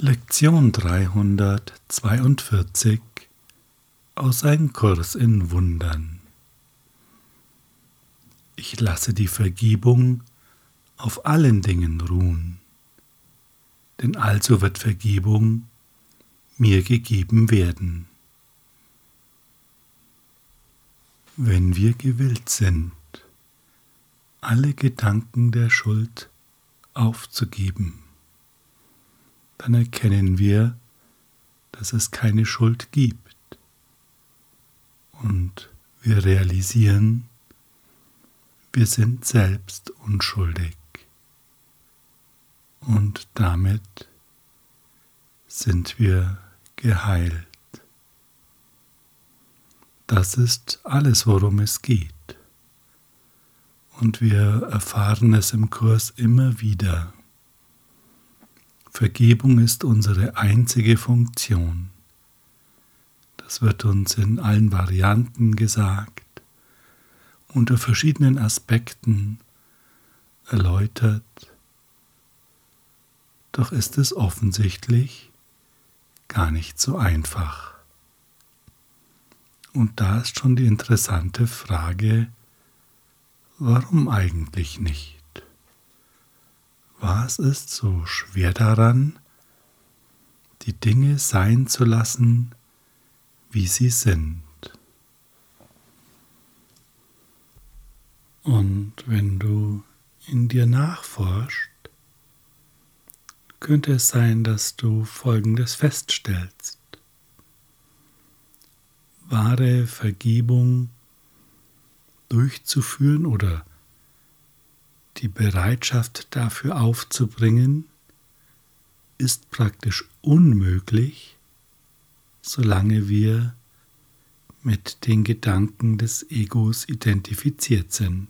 Lektion 342 aus Ein Kurs in Wundern. Ich lasse die Vergebung auf allen Dingen ruhen, denn also wird Vergebung mir gegeben werden. Wenn wir gewillt sind, alle Gedanken der Schuld aufzugeben, dann erkennen wir, dass es keine Schuld gibt. Und wir realisieren, wir sind selbst unschuldig. Und damit sind wir geheilt. Das ist alles, worum es geht. Und wir erfahren es im Kurs immer wieder. Vergebung ist unsere einzige Funktion. Das wird uns in allen Varianten gesagt, unter verschiedenen Aspekten erläutert. Doch ist es offensichtlich gar nicht so einfach. Und da ist schon die interessante Frage, warum eigentlich nicht? Was ist so schwer daran, die Dinge sein zu lassen, wie sie sind? Und wenn du in dir nachforscht, könnte es sein, dass du Folgendes feststellst. Wahre Vergebung durchzuführen oder die Bereitschaft dafür aufzubringen, ist praktisch unmöglich, solange wir mit den Gedanken des Egos identifiziert sind.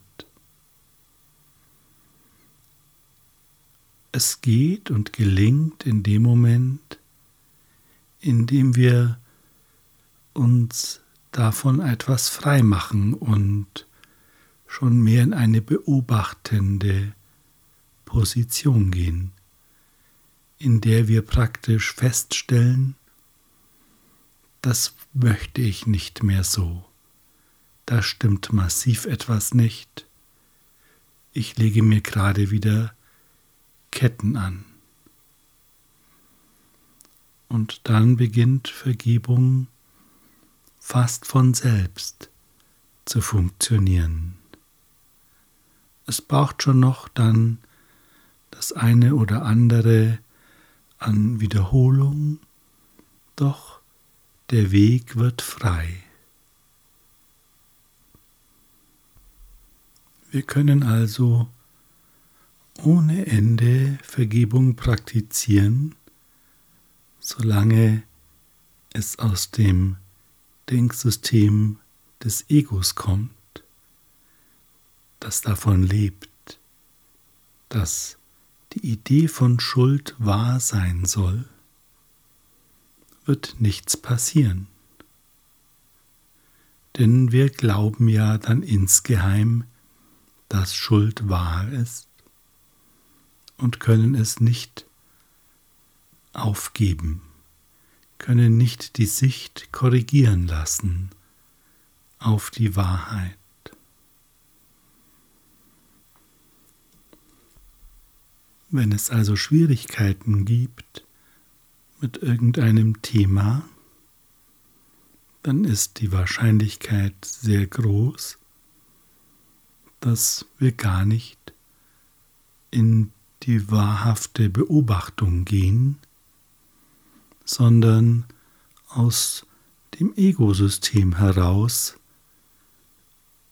Es geht und gelingt in dem Moment, in dem wir uns davon etwas frei machen und schon mehr in eine beobachtende Position gehen, in der wir praktisch feststellen, das möchte ich nicht mehr so, da stimmt massiv etwas nicht, ich lege mir gerade wieder Ketten an. Und dann beginnt Vergebung fast von selbst zu funktionieren. Es braucht schon noch dann das eine oder andere an Wiederholung, doch der Weg wird frei. Wir können also ohne Ende Vergebung praktizieren, solange es aus dem Denksystem des Egos kommt das davon lebt, dass die Idee von Schuld wahr sein soll, wird nichts passieren. Denn wir glauben ja dann insgeheim, dass Schuld wahr ist und können es nicht aufgeben, können nicht die Sicht korrigieren lassen auf die Wahrheit. Wenn es also Schwierigkeiten gibt mit irgendeinem Thema, dann ist die Wahrscheinlichkeit sehr groß, dass wir gar nicht in die wahrhafte Beobachtung gehen, sondern aus dem Egosystem heraus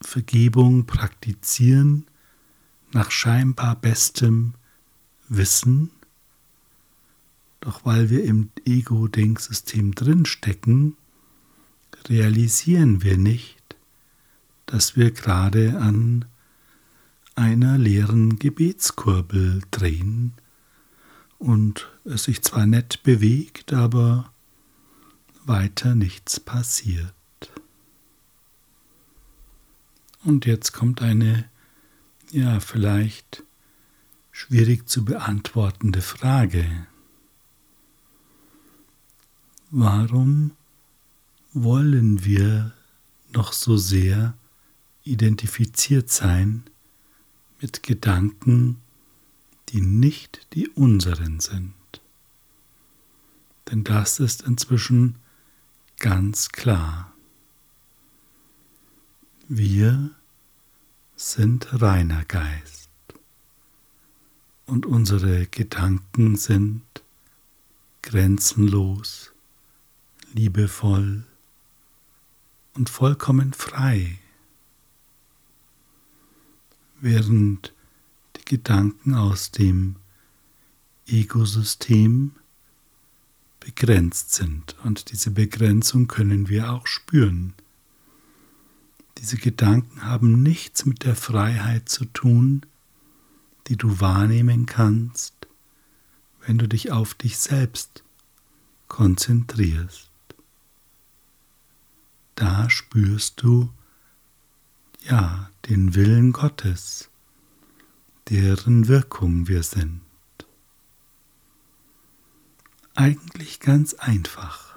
Vergebung praktizieren nach scheinbar bestem wissen, doch weil wir im Ego-Denksystem drinstecken, realisieren wir nicht, dass wir gerade an einer leeren Gebetskurbel drehen und es sich zwar nett bewegt, aber weiter nichts passiert. Und jetzt kommt eine, ja, vielleicht schwierig zu beantwortende Frage. Warum wollen wir noch so sehr identifiziert sein mit Gedanken, die nicht die unseren sind? Denn das ist inzwischen ganz klar. Wir sind reiner Geist und unsere Gedanken sind grenzenlos, liebevoll und vollkommen frei, während die Gedanken aus dem Ego-System begrenzt sind. Und diese Begrenzung können wir auch spüren. Diese Gedanken haben nichts mit der Freiheit zu tun, die du wahrnehmen kannst, wenn du dich auf dich selbst konzentrierst. Da spürst du ja den Willen Gottes, deren Wirkung wir sind. Eigentlich ganz einfach.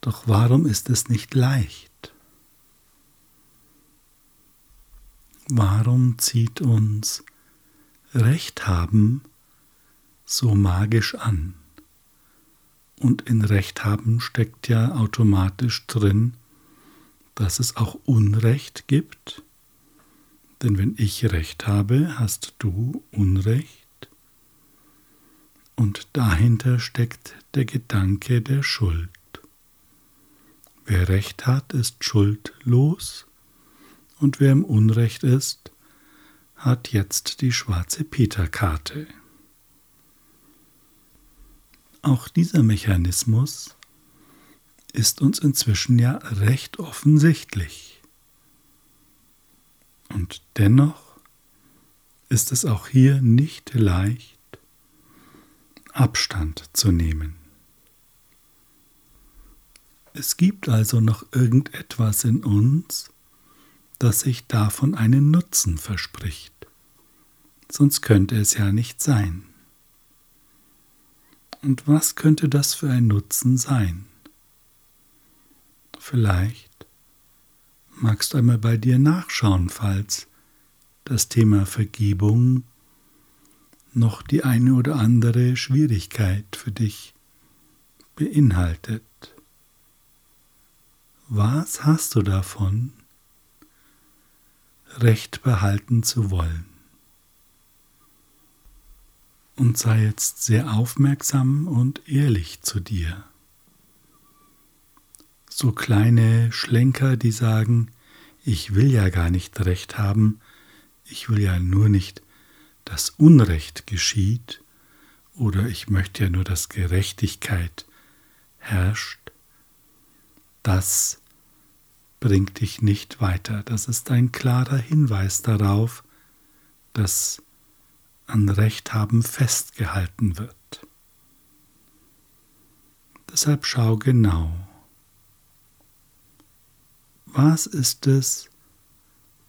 Doch warum ist es nicht leicht? Warum zieht uns Recht haben so magisch an? Und in Recht haben steckt ja automatisch drin, dass es auch Unrecht gibt. Denn wenn ich Recht habe, hast du Unrecht. Und dahinter steckt der Gedanke der Schuld. Wer Recht hat, ist schuldlos, und wer im Unrecht ist, hat jetzt die schwarze Peterkarte. Auch dieser Mechanismus ist uns inzwischen ja recht offensichtlich. Und dennoch ist es auch hier nicht leicht, Abstand zu nehmen. Es gibt also noch irgendetwas in uns, das sich davon einen Nutzen verspricht. Sonst könnte es ja nicht sein. Und was könnte das für ein Nutzen sein? Vielleicht magst du einmal bei dir nachschauen, falls das Thema Vergebung noch die eine oder andere Schwierigkeit für dich beinhaltet. Was hast du davon, Recht behalten zu wollen? Und sei jetzt sehr aufmerksam und ehrlich zu dir. So kleine Schlenker, die sagen, ich will ja gar nicht recht haben, ich will ja nur nicht dass Unrecht geschieht oder ich möchte ja nur, dass Gerechtigkeit herrscht, das bringt dich nicht weiter. Das ist ein klarer Hinweis darauf, dass an Recht haben festgehalten wird. Deshalb schau genau, was ist es,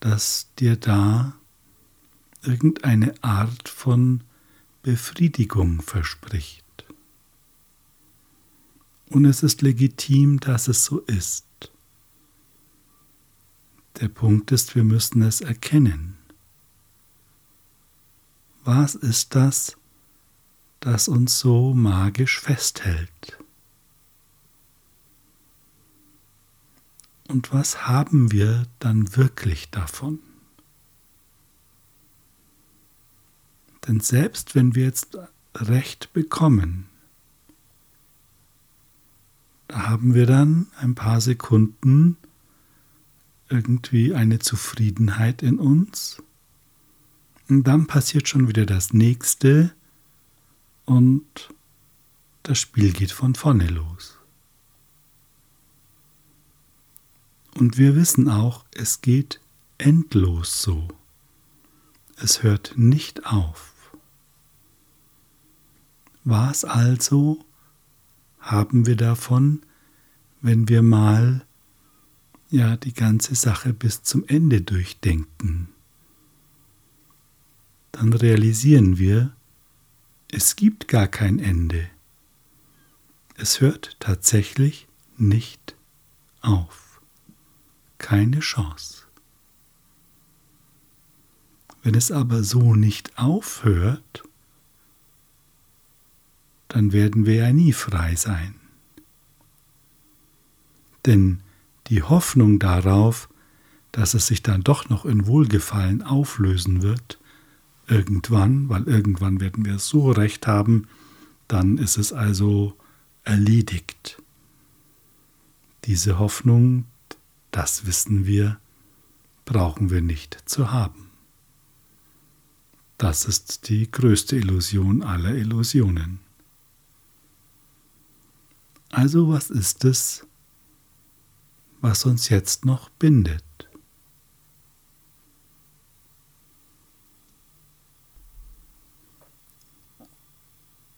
das dir da irgendeine Art von Befriedigung verspricht. Und es ist legitim, dass es so ist. Der Punkt ist, wir müssen es erkennen. Was ist das, das uns so magisch festhält? Und was haben wir dann wirklich davon? Denn selbst wenn wir jetzt Recht bekommen, da haben wir dann ein paar Sekunden irgendwie eine Zufriedenheit in uns. Und dann passiert schon wieder das nächste und das Spiel geht von vorne los. Und wir wissen auch, es geht endlos so. Es hört nicht auf. Was also haben wir davon, wenn wir mal ja die ganze Sache bis zum Ende durchdenken? Dann realisieren wir, es gibt gar kein Ende. Es hört tatsächlich nicht auf. Keine Chance. Wenn es aber so nicht aufhört, dann werden wir ja nie frei sein. Denn die Hoffnung darauf, dass es sich dann doch noch in Wohlgefallen auflösen wird, irgendwann, weil irgendwann werden wir so recht haben, dann ist es also erledigt. Diese Hoffnung, das wissen wir, brauchen wir nicht zu haben. Das ist die größte Illusion aller Illusionen. Also was ist es, was uns jetzt noch bindet?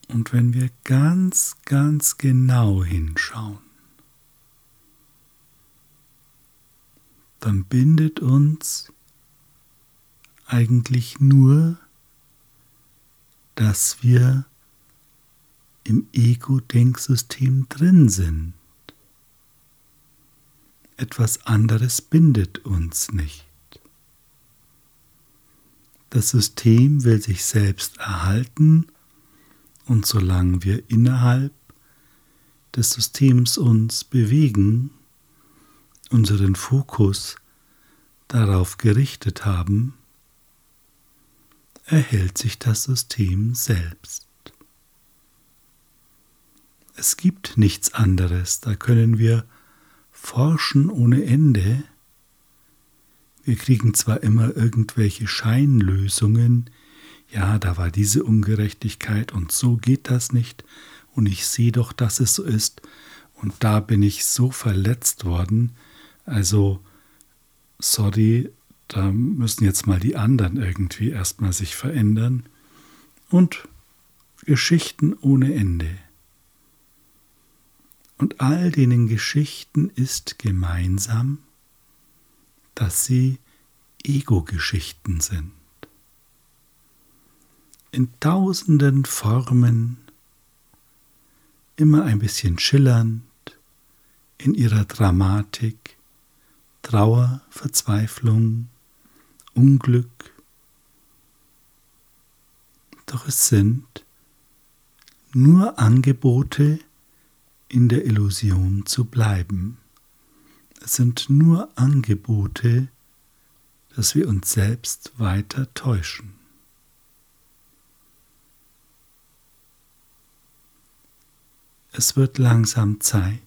Und wenn wir ganz, ganz genau hinschauen, dann bindet uns eigentlich nur, dass wir im Ego-Denksystem drin sind. Etwas anderes bindet uns nicht. Das System will sich selbst erhalten und solange wir innerhalb des Systems uns bewegen, unseren Fokus darauf gerichtet haben, erhält sich das System selbst. Es gibt nichts anderes, da können wir forschen ohne Ende. Wir kriegen zwar immer irgendwelche Scheinlösungen, ja, da war diese Ungerechtigkeit und so geht das nicht. Und ich sehe doch, dass es so ist. Und da bin ich so verletzt worden, also sorry, da müssen jetzt mal die anderen irgendwie erstmal sich verändern. Und Geschichten ohne Ende. Und all denen Geschichten ist gemeinsam, dass sie Ego-Geschichten sind in tausenden Formen, immer ein bisschen schillernd in ihrer Dramatik, Trauer, Verzweiflung, Unglück. Doch es sind nur Angebote, in der Illusion zu bleiben. Es sind nur Angebote, dass wir uns selbst weiter täuschen. Es wird langsam Zeit,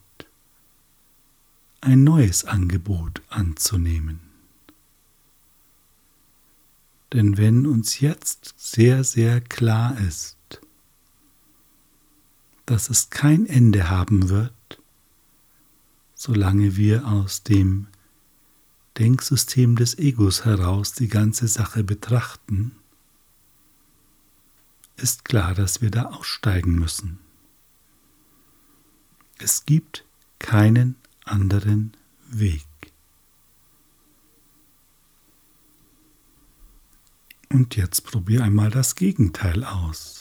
ein neues Angebot anzunehmen. Denn wenn uns jetzt sehr, sehr klar ist, dass es kein Ende haben wird, solange wir aus dem Denksystem des Egos heraus die ganze Sache betrachten, ist klar, dass wir da aussteigen müssen. Es gibt keinen anderen Weg. Und jetzt probier einmal das Gegenteil aus.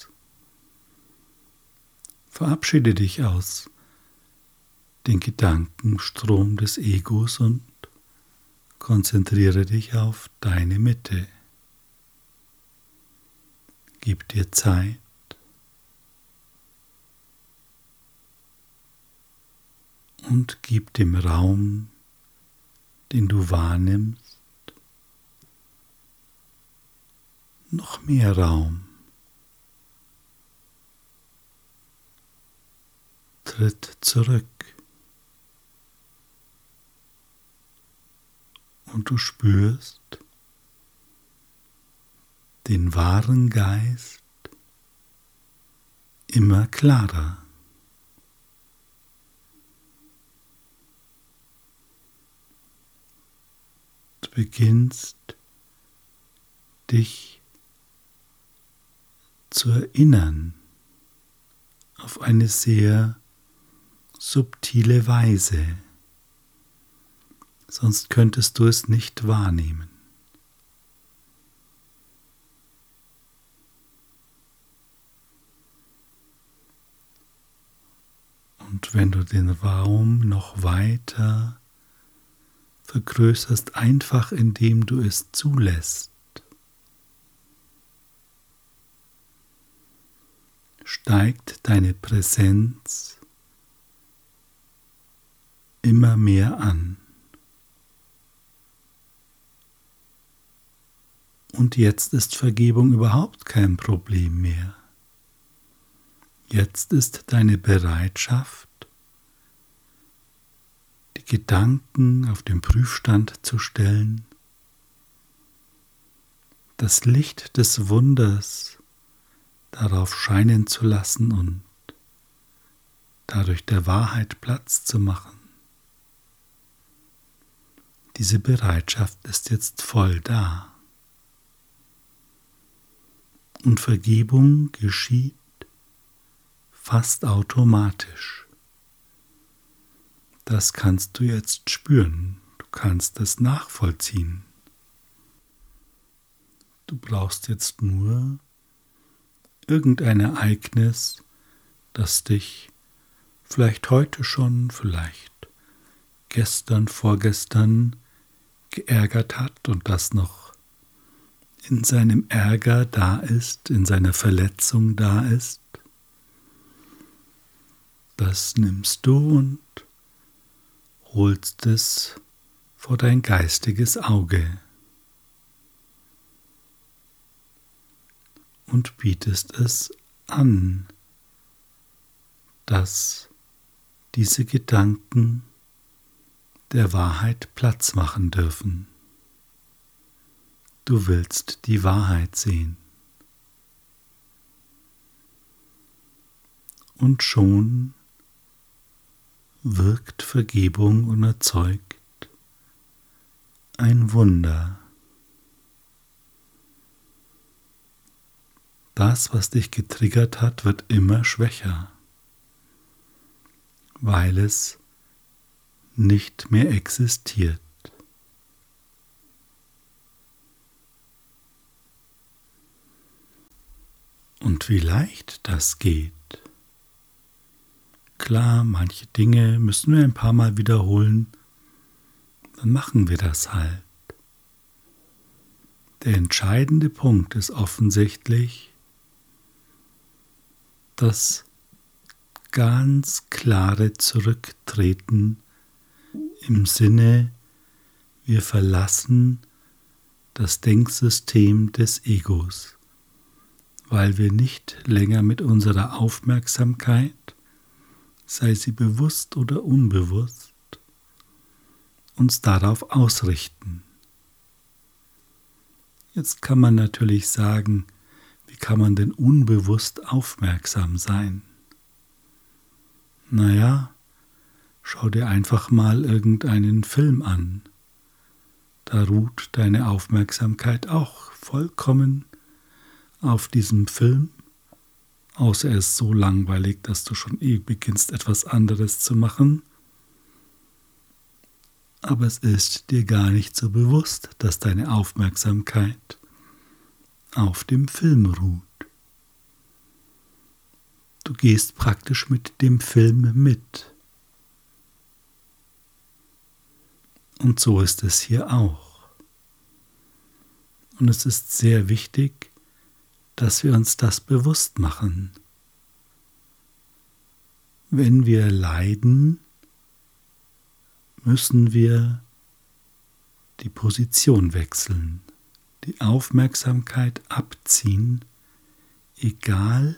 Verabschiede dich aus den Gedankenstrom des Egos und konzentriere dich auf deine Mitte. Gib dir Zeit und gib dem Raum, den du wahrnimmst, noch mehr Raum. Tritt zurück und du spürst den wahren Geist immer klarer. beginnst dich zu erinnern auf eine sehr subtile Weise, sonst könntest du es nicht wahrnehmen. Und wenn du den Raum noch weiter vergrößerst, einfach indem du es zulässt, steigt deine Präsenz immer mehr an. Und jetzt ist Vergebung überhaupt kein Problem mehr. Jetzt ist deine Bereitschaft, die Gedanken auf den Prüfstand zu stellen, das Licht des Wunders darauf scheinen zu lassen und dadurch der Wahrheit Platz zu machen. Diese Bereitschaft ist jetzt voll da. Und Vergebung geschieht fast automatisch. Das kannst du jetzt spüren, du kannst es nachvollziehen. Du brauchst jetzt nur irgendein Ereignis, das dich vielleicht heute schon, vielleicht gestern, vorgestern geärgert hat und das noch in seinem Ärger da ist, in seiner Verletzung da ist, das nimmst du und holst es vor dein geistiges Auge. und bietest es an, dass diese Gedanken der Wahrheit Platz machen dürfen. Du willst die Wahrheit sehen. Und schon wirkt Vergebung und erzeugt ein Wunder. Das, was dich getriggert hat, wird immer schwächer, weil es nicht mehr existiert. Und wie leicht das geht. Klar, manche Dinge müssen wir ein paar Mal wiederholen, dann machen wir das halt. Der entscheidende Punkt ist offensichtlich, das ganz klare Zurücktreten im Sinne, wir verlassen das Denksystem des Egos, weil wir nicht länger mit unserer Aufmerksamkeit, sei sie bewusst oder unbewusst, uns darauf ausrichten. Jetzt kann man natürlich sagen, wie kann man denn unbewusst aufmerksam sein? Naja, schau dir einfach mal irgendeinen Film an. Da ruht deine Aufmerksamkeit auch vollkommen auf diesem Film, außer er ist so langweilig, dass du schon eh beginnst etwas anderes zu machen. Aber es ist dir gar nicht so bewusst, dass deine Aufmerksamkeit auf dem Film ruht. Du gehst praktisch mit dem Film mit. Und so ist es hier auch. Und es ist sehr wichtig, dass wir uns das bewusst machen. Wenn wir leiden, müssen wir die Position wechseln die Aufmerksamkeit abziehen, egal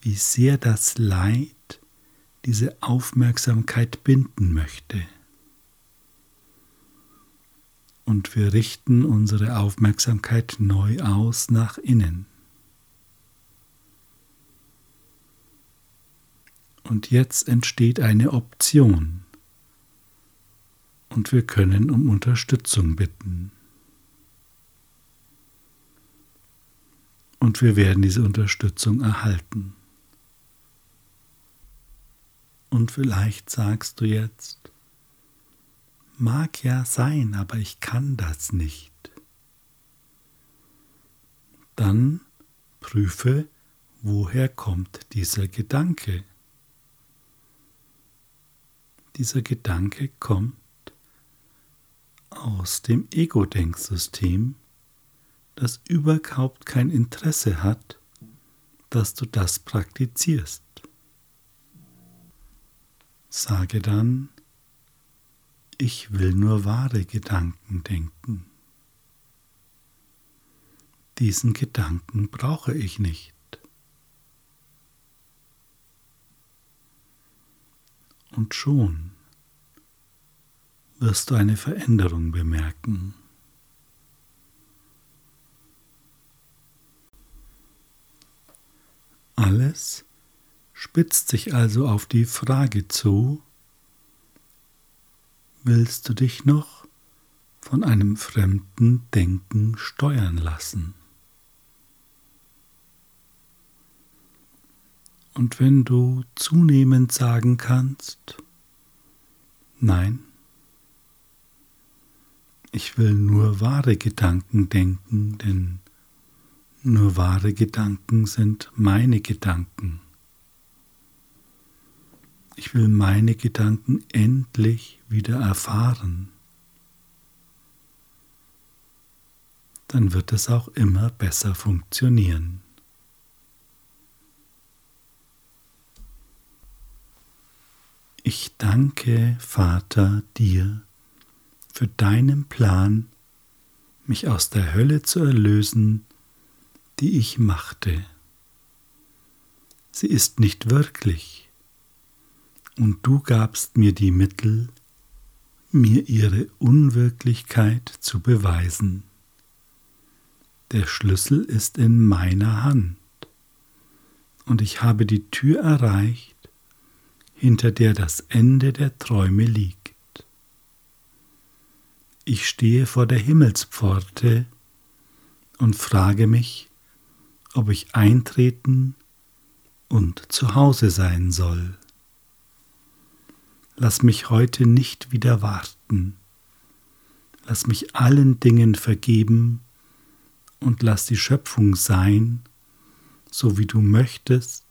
wie sehr das Leid diese Aufmerksamkeit binden möchte. Und wir richten unsere Aufmerksamkeit neu aus nach innen. Und jetzt entsteht eine Option und wir können um Unterstützung bitten. und wir werden diese Unterstützung erhalten. Und vielleicht sagst du jetzt, mag ja sein, aber ich kann das nicht. Dann prüfe, woher kommt dieser Gedanke. Dieser Gedanke kommt aus dem Ego-Denksystem, das überhaupt kein Interesse hat, dass du das praktizierst. Sage dann, ich will nur wahre Gedanken denken. Diesen Gedanken brauche ich nicht. Und schon wirst du eine Veränderung bemerken. Alles spitzt sich also auf die Frage zu, willst du dich noch von einem fremden Denken steuern lassen? Und wenn du zunehmend sagen kannst, nein, ich will nur wahre Gedanken denken, denn nur wahre Gedanken sind meine Gedanken. Ich will meine Gedanken endlich wieder erfahren. Dann wird es auch immer besser funktionieren. Ich danke, Vater, dir für deinen Plan, mich aus der Hölle zu erlösen, die ich machte. Sie ist nicht wirklich, und du gabst mir die Mittel, mir ihre Unwirklichkeit zu beweisen. Der Schlüssel ist in meiner Hand, und ich habe die Tür erreicht, hinter der das Ende der Träume liegt. Ich stehe vor der Himmelspforte und frage mich, ob ich eintreten und zu Hause sein soll. Lass mich heute nicht wieder warten. Lass mich allen Dingen vergeben und lass die Schöpfung sein, so wie du möchtest,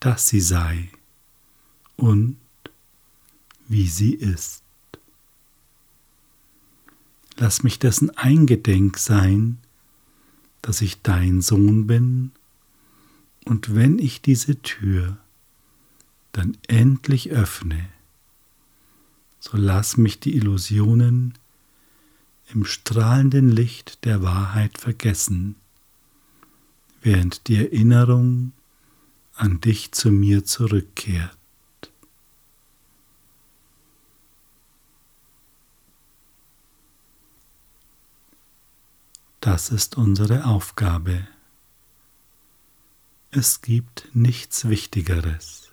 dass sie sei und wie sie ist. Lass mich dessen eingedenk sein, dass ich dein Sohn bin, und wenn ich diese Tür dann endlich öffne, so lass mich die Illusionen im strahlenden Licht der Wahrheit vergessen, während die Erinnerung an dich zu mir zurückkehrt. Das ist unsere Aufgabe. Es gibt nichts Wichtigeres.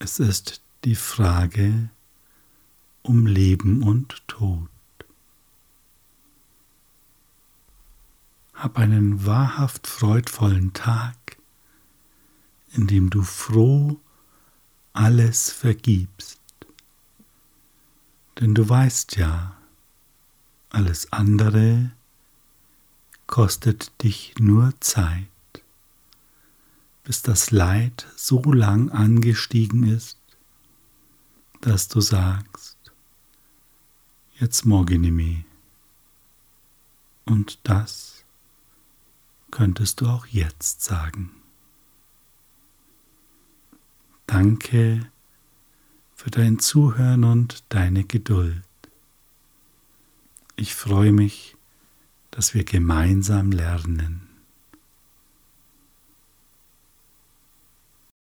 Es ist die Frage um Leben und Tod. Hab einen wahrhaft freudvollen Tag, in dem du froh alles vergibst. Denn du weißt ja, alles andere kostet dich nur Zeit, bis das Leid so lang angestiegen ist, dass du sagst, jetzt morgenimi. Und das könntest du auch jetzt sagen. Danke für dein Zuhören und deine Geduld. Ich freue mich, dass wir gemeinsam lernen.